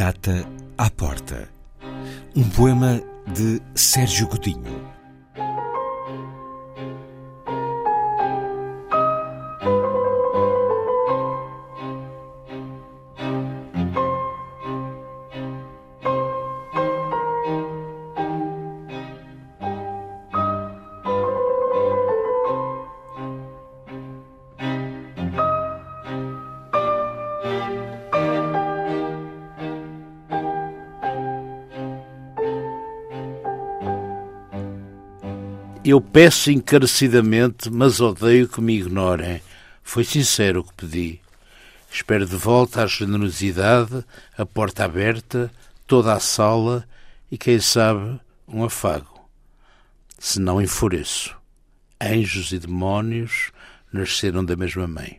Gata à Porta. Um poema de Sérgio Godinho. Eu peço encarecidamente, mas odeio que me ignorem. Foi sincero o que pedi. Espero de volta a generosidade, a porta aberta, toda a sala e, quem sabe, um afago. Se não enfureço. Anjos e demónios nasceram da mesma mãe.